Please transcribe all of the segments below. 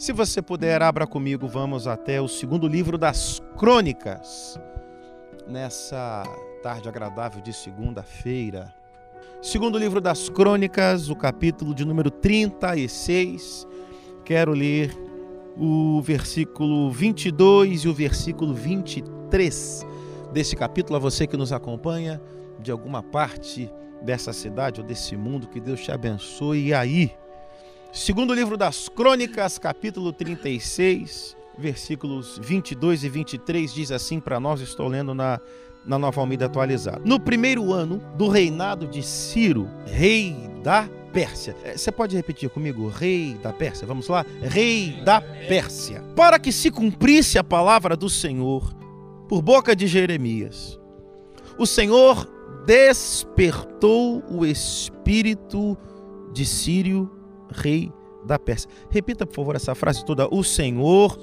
Se você puder, abra comigo, vamos até o segundo livro das Crônicas, nessa tarde agradável de segunda-feira. Segundo livro das Crônicas, o capítulo de número 36. Quero ler o versículo 22 e o versículo 23 desse capítulo. A você que nos acompanha de alguma parte dessa cidade ou desse mundo, que Deus te abençoe. E aí, segundo livro das Crônicas, capítulo 36, versículos 22 e 23, diz assim para nós, estou lendo na, na Nova Almeida atualizada. No primeiro ano do reinado de Ciro, rei da Pérsia. É, você pode repetir comigo? Rei da Pérsia. Vamos lá? Rei da Pérsia. Para que se cumprisse a palavra do Senhor por boca de Jeremias. O Senhor despertou o espírito de Sírio, rei da Pérsia. Repita, por favor, essa frase toda. O Senhor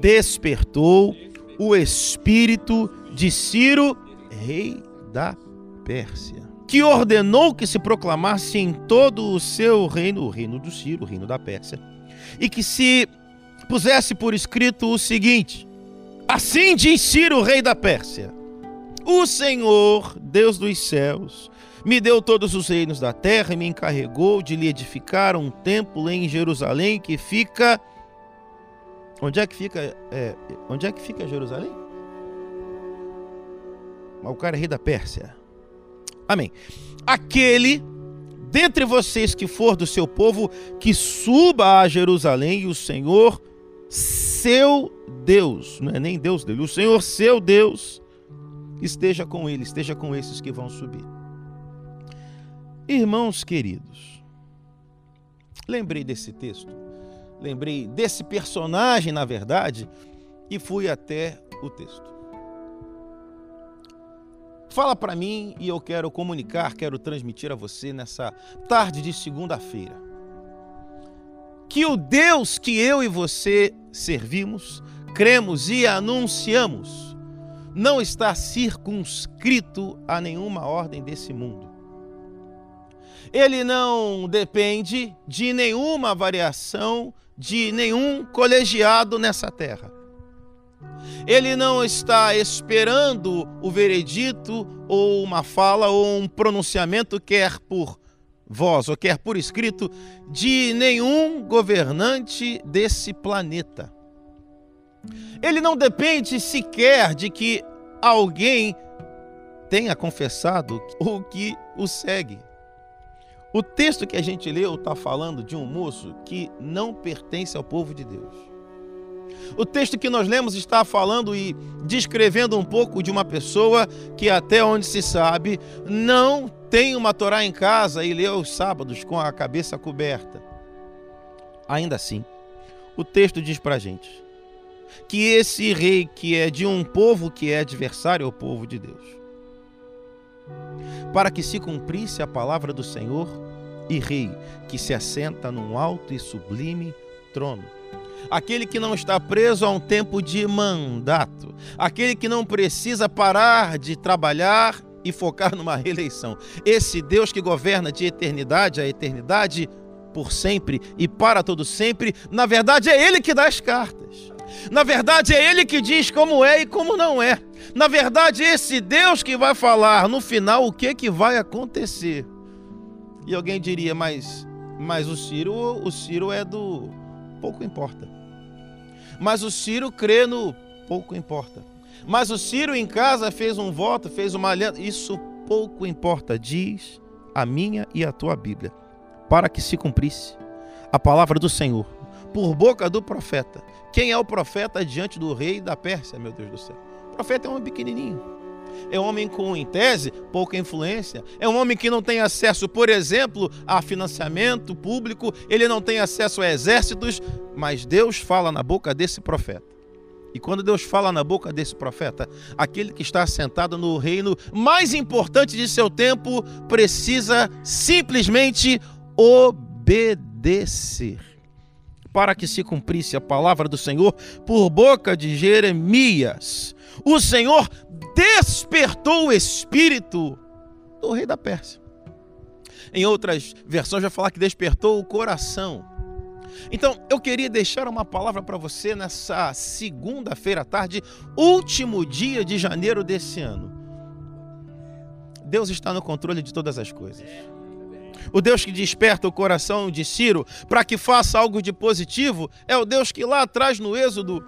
despertou o espírito de Ciro, rei da Pérsia, que ordenou que se proclamasse em todo o seu reino, o reino do Ciro, o reino da Pérsia, e que se pusesse por escrito o seguinte: Assim diz Ciro, rei da Pérsia: O Senhor, Deus dos céus, me deu todos os reinos da terra e me encarregou de lhe edificar um templo em Jerusalém que fica. Onde é que fica? É, onde é que fica Jerusalém? O cara é rei da Pérsia. Amém. Aquele dentre vocês que for do seu povo, que suba a Jerusalém e o Senhor, seu Deus, não é nem Deus dele, o Senhor, seu Deus, esteja com ele, esteja com esses que vão subir. Irmãos queridos, lembrei desse texto, lembrei desse personagem, na verdade, e fui até o texto. Fala para mim e eu quero comunicar, quero transmitir a você nessa tarde de segunda-feira. Que o Deus que eu e você servimos, cremos e anunciamos, não está circunscrito a nenhuma ordem desse mundo ele não depende de nenhuma variação de nenhum colegiado nessa terra. Ele não está esperando o veredito ou uma fala ou um pronunciamento, quer por voz ou quer por escrito, de nenhum governante desse planeta. Ele não depende sequer de que alguém tenha confessado o que o segue. O texto que a gente leu está falando de um moço que não pertence ao povo de Deus. O texto que nós lemos está falando e descrevendo um pouco de uma pessoa que, até onde se sabe, não tem uma Torá em casa e lê os sábados com a cabeça coberta. Ainda assim, o texto diz para a gente que esse rei que é de um povo que é adversário ao povo de Deus, para que se cumprisse a palavra do Senhor e Rei, que se assenta num alto e sublime trono. Aquele que não está preso a um tempo de mandato, aquele que não precisa parar de trabalhar e focar numa reeleição. Esse Deus que governa de eternidade a eternidade, por sempre e para todo sempre, na verdade é Ele que dá as cartas. Na verdade, é Ele que diz como é e como não é. Na verdade, esse Deus que vai falar no final o que, que vai acontecer. E alguém diria, mas, mas o Ciro, o Ciro é do pouco importa. Mas o Ciro crê no pouco importa. Mas o Ciro em casa fez um voto, fez uma aliança. Isso pouco importa, diz a minha e a tua Bíblia, para que se cumprisse a palavra do Senhor por boca do profeta. Quem é o profeta diante do rei da Pérsia, meu Deus do céu? Profeta é um pequenininho. É um homem com, em tese, pouca influência. É um homem que não tem acesso, por exemplo, a financiamento público, ele não tem acesso a exércitos, mas Deus fala na boca desse profeta. E quando Deus fala na boca desse profeta, aquele que está sentado no reino mais importante de seu tempo precisa simplesmente obedecer para que se cumprisse a palavra do Senhor por boca de Jeremias. O Senhor despertou o espírito do rei da Pérsia. Em outras versões vai falar que despertou o coração. Então, eu queria deixar uma palavra para você nessa segunda-feira à tarde, último dia de janeiro desse ano. Deus está no controle de todas as coisas. O Deus que desperta o coração de Ciro para que faça algo de positivo é o Deus que lá atrás no Êxodo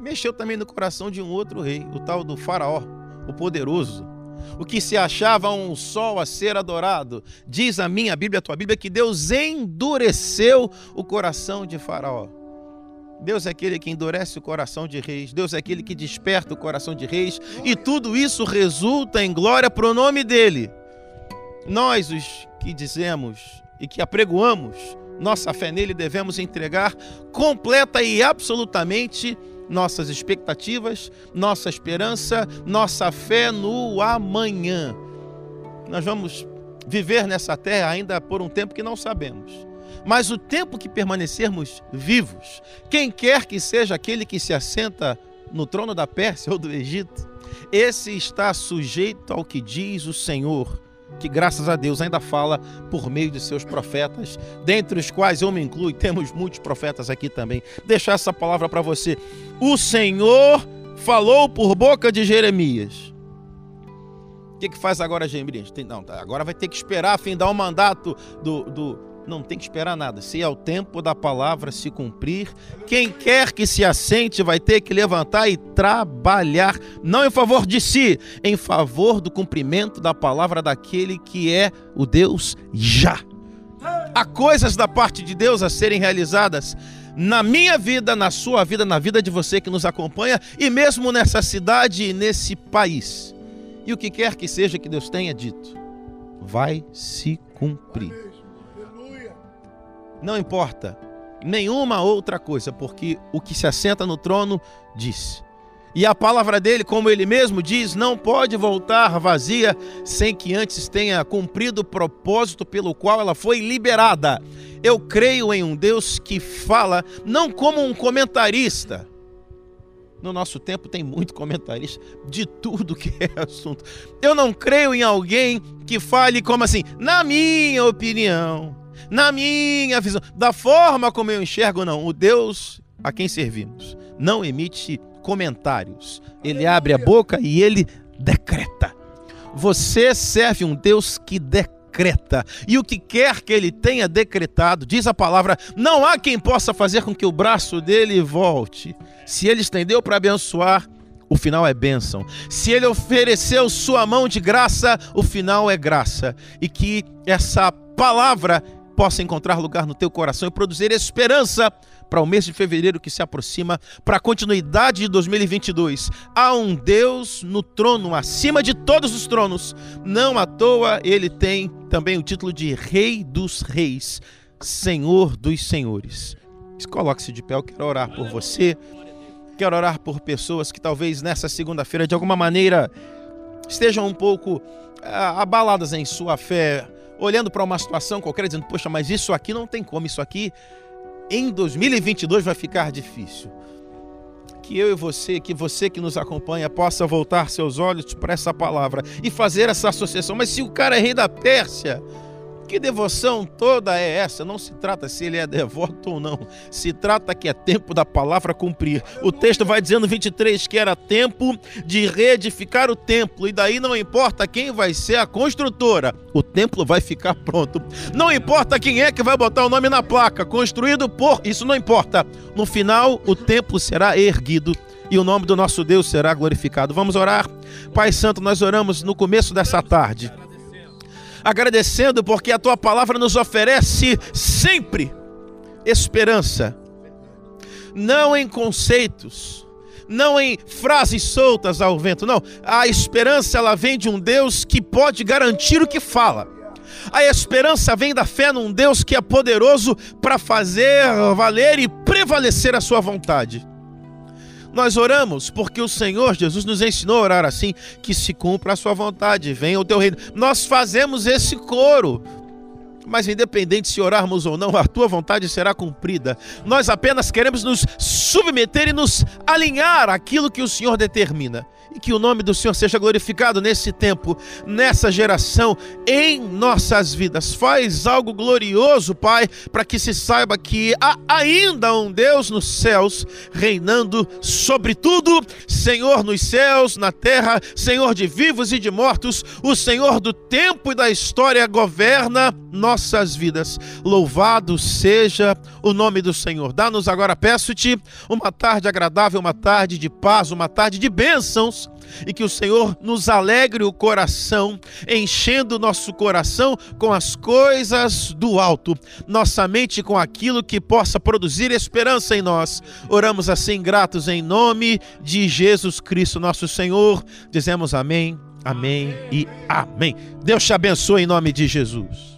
mexeu também no coração de um outro rei, o tal do Faraó, o poderoso o que se achava um sol a ser adorado. Diz a minha Bíblia, a tua Bíblia, que Deus endureceu o coração de Faraó. Deus é aquele que endurece o coração de reis, Deus é aquele que desperta o coração de reis, e tudo isso resulta em glória para o nome dele. Nós, os que dizemos e que apregoamos nossa fé nele, devemos entregar completa e absolutamente nossas expectativas, nossa esperança, nossa fé no amanhã. Nós vamos viver nessa terra ainda por um tempo que não sabemos. Mas o tempo que permanecermos vivos, quem quer que seja aquele que se assenta no trono da Pérsia ou do Egito, esse está sujeito ao que diz o Senhor que graças a Deus ainda fala por meio de seus profetas, dentre os quais eu me incluo, temos muitos profetas aqui também. Deixar essa palavra para você. O Senhor falou por boca de Jeremias. O que, que faz agora Jeremias? Não, tá, agora vai ter que esperar a fim dar o mandato do, do, não tem que esperar nada. Se é o tempo da palavra se cumprir, quem quer que se assente vai ter que levantar e trabalhar, não em favor de si, em favor do cumprimento da palavra daquele que é o Deus já. Há coisas da parte de Deus a serem realizadas na minha vida, na sua vida, na vida de você que nos acompanha e mesmo nessa cidade e nesse país. E o que quer que seja que Deus tenha dito, vai se cumprir. Não importa nenhuma outra coisa, porque o que se assenta no trono diz. E a palavra dele, como ele mesmo diz, não pode voltar vazia sem que antes tenha cumprido o propósito pelo qual ela foi liberada. Eu creio em um Deus que fala não como um comentarista. No nosso tempo tem muito comentarista de tudo que é assunto. Eu não creio em alguém que fale como assim, na minha opinião na minha visão, da forma como eu enxergo, não. O Deus a quem servimos não emite comentários. Ele abre a boca e ele decreta. Você serve um Deus que decreta. E o que quer que ele tenha decretado, diz a palavra, não há quem possa fazer com que o braço dele volte. Se ele estendeu para abençoar, o final é bênção. Se ele ofereceu sua mão de graça, o final é graça. E que essa palavra possa encontrar lugar no teu coração e produzir esperança para o mês de fevereiro que se aproxima, para a continuidade de 2022. Há um Deus no trono, acima de todos os tronos. Não à toa ele tem também o título de Rei dos Reis, Senhor dos Senhores. Coloque-se de pé, eu quero orar por você. Quero orar por pessoas que talvez nessa segunda-feira, de alguma maneira, estejam um pouco ah, abaladas em sua fé, olhando para uma situação qualquer, dizendo: Poxa, mas isso aqui não tem como, isso aqui em 2022 vai ficar difícil. Que eu e você, que você que nos acompanha, possa voltar seus olhos para essa palavra e fazer essa associação. Mas se o cara é rei da Pérsia, que devoção toda é essa? Não se trata se ele é devoto ou não. Se trata que é tempo da palavra cumprir. O texto vai dizendo 23 que era tempo de reedificar o templo. E daí não importa quem vai ser a construtora, o templo vai ficar pronto. Não importa quem é que vai botar o nome na placa, construído por. Isso não importa. No final, o templo será erguido e o nome do nosso Deus será glorificado. Vamos orar? Pai Santo, nós oramos no começo dessa tarde agradecendo porque a tua palavra nos oferece sempre esperança, não em conceitos, não em frases soltas ao vento, não. A esperança ela vem de um Deus que pode garantir o que fala. A esperança vem da fé num Deus que é poderoso para fazer valer e prevalecer a sua vontade. Nós oramos porque o Senhor Jesus nos ensinou a orar assim: que se cumpra a sua vontade, venha o teu reino. Nós fazemos esse coro. Mas independente se orarmos ou não, a tua vontade será cumprida. Nós apenas queremos nos submeter e nos alinhar àquilo que o Senhor determina. E que o nome do Senhor seja glorificado nesse tempo, nessa geração, em nossas vidas. Faz algo glorioso, Pai, para que se saiba que há ainda um Deus nos céus, reinando sobre tudo, Senhor nos céus, na terra, Senhor de vivos e de mortos, o Senhor do tempo e da história governa nossas vidas. Louvado seja o nome do Senhor. Dá-nos agora, peço-te, uma tarde agradável, uma tarde de paz, uma tarde de bênçãos e que o Senhor nos alegre o coração, enchendo nosso coração com as coisas do alto, nossa mente com aquilo que possa produzir esperança em nós. Oramos assim, gratos em nome de Jesus Cristo, nosso Senhor. Dizemos amém, amém e amém. Deus te abençoe em nome de Jesus.